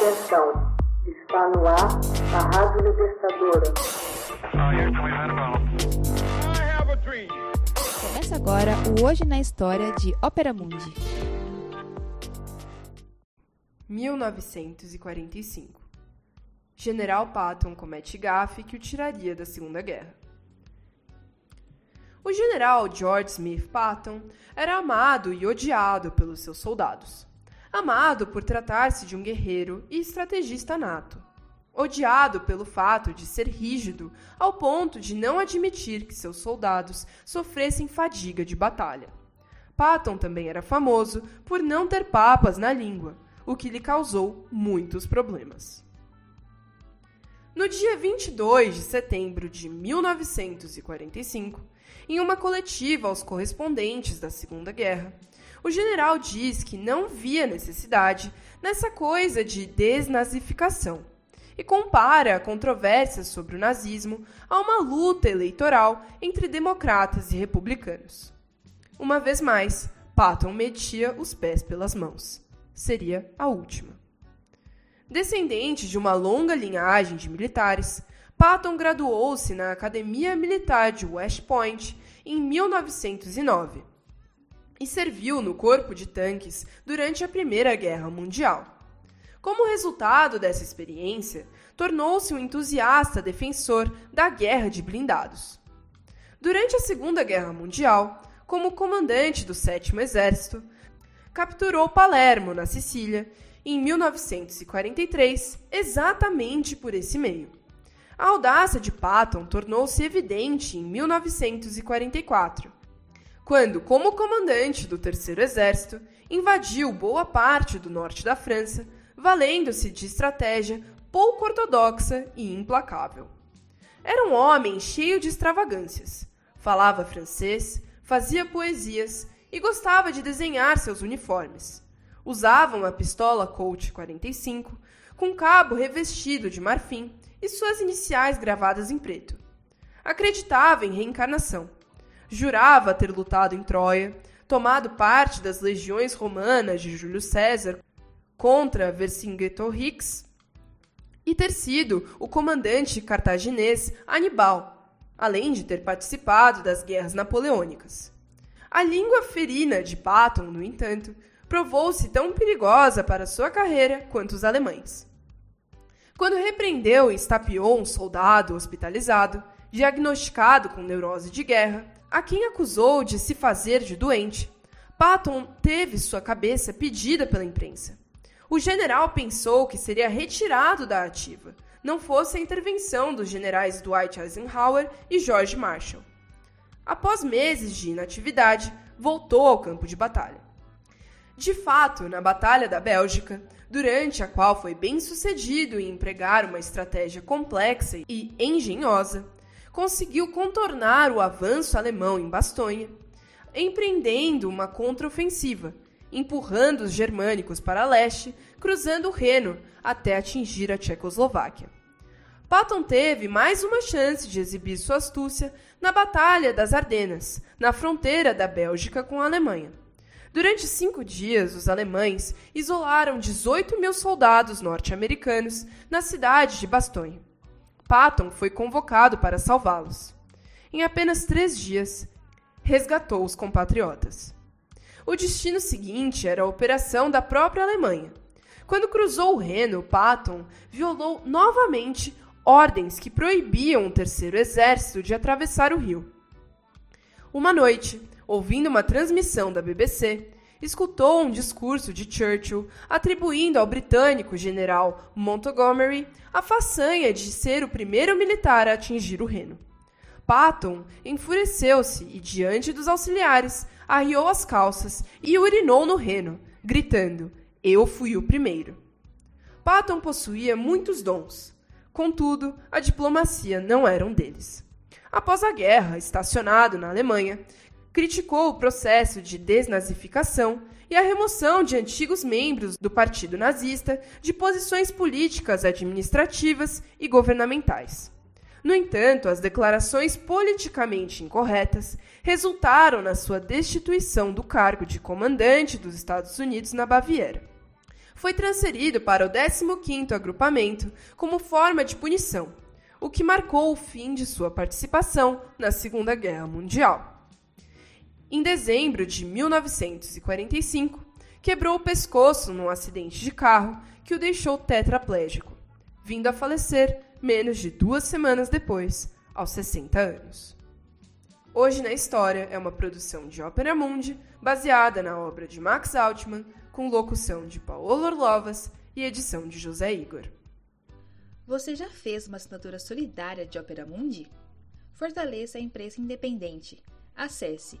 Atenção, está no ar a Rádio Libertadora. Começa agora o Hoje na História de Ópera Mundi. 1945 General Patton comete gafe que o tiraria da Segunda Guerra. O general George Smith Patton era amado e odiado pelos seus soldados. Amado por tratar-se de um guerreiro e estrategista nato. Odiado pelo fato de ser rígido ao ponto de não admitir que seus soldados sofressem fadiga de batalha. Patton também era famoso por não ter papas na língua, o que lhe causou muitos problemas. No dia 22 de setembro de 1945, em uma coletiva aos correspondentes da Segunda Guerra, o general diz que não via necessidade nessa coisa de desnazificação e compara a controvérsia sobre o nazismo a uma luta eleitoral entre democratas e republicanos. Uma vez mais, Patton metia os pés pelas mãos. Seria a última. Descendente de uma longa linhagem de militares, Patton graduou-se na Academia Militar de West Point em 1909 e serviu no Corpo de Tanques durante a Primeira Guerra Mundial. Como resultado dessa experiência, tornou-se um entusiasta defensor da guerra de blindados. Durante a Segunda Guerra Mundial, como comandante do Sétimo Exército, capturou Palermo, na Sicília, em 1943, exatamente por esse meio. A audácia de Patton tornou-se evidente em 1944, quando, como comandante do Terceiro Exército, invadiu boa parte do norte da França, valendo-se de estratégia pouco ortodoxa e implacável. Era um homem cheio de extravagâncias. Falava francês, fazia poesias e gostava de desenhar seus uniformes. Usava uma pistola Colt 45 com cabo revestido de marfim e suas iniciais gravadas em preto. Acreditava em reencarnação jurava ter lutado em Troia, tomado parte das legiões romanas de Júlio César contra Vercingetorix e ter sido o comandante cartaginês Anibal, além de ter participado das guerras napoleônicas. A língua ferina de Patton, no entanto, provou-se tão perigosa para sua carreira quanto os alemães. Quando repreendeu e estapeou um soldado hospitalizado, diagnosticado com neurose de guerra, a quem acusou de se fazer de doente, Patton teve sua cabeça pedida pela imprensa. O general pensou que seria retirado da ativa, não fosse a intervenção dos generais Dwight Eisenhower e George Marshall. Após meses de inatividade, voltou ao campo de batalha. De fato, na Batalha da Bélgica, durante a qual foi bem sucedido em empregar uma estratégia complexa e engenhosa, conseguiu contornar o avanço alemão em Bastonha, empreendendo uma contraofensiva, empurrando os germânicos para leste, cruzando o Reno até atingir a Tchecoslováquia. Patton teve mais uma chance de exibir sua astúcia na Batalha das Ardenas, na fronteira da Bélgica com a Alemanha. Durante cinco dias, os alemães isolaram 18 mil soldados norte-americanos na cidade de Bastogne. Patton foi convocado para salvá-los. Em apenas três dias, resgatou os compatriotas. O destino seguinte era a operação da própria Alemanha. Quando cruzou o Reno, Patton violou novamente ordens que proibiam o Terceiro Exército de atravessar o rio. Uma noite, ouvindo uma transmissão da BBC, escutou um discurso de Churchill atribuindo ao britânico general Montgomery a façanha de ser o primeiro militar a atingir o Reno. Patton enfureceu-se e, diante dos auxiliares, arriou as calças e urinou no Reno, gritando: Eu fui o primeiro. Patton possuía muitos dons. Contudo, a diplomacia não era um deles. Após a guerra, estacionado na Alemanha, criticou o processo de desnazificação e a remoção de antigos membros do Partido Nazista de posições políticas, administrativas e governamentais. No entanto, as declarações politicamente incorretas resultaram na sua destituição do cargo de comandante dos Estados Unidos na Baviera. foi transferido para o 15º Agrupamento como forma de punição, o que marcou o fim de sua participação na Segunda Guerra Mundial. Em dezembro de 1945, quebrou o pescoço num acidente de carro que o deixou tetraplégico, vindo a falecer menos de duas semanas depois, aos 60 anos. Hoje na História é uma produção de Ópera Mundi, baseada na obra de Max Altman, com locução de Paolo Orlovas e edição de José Igor. Você já fez uma assinatura solidária de Ópera Mundi? Fortaleça a imprensa independente. Acesse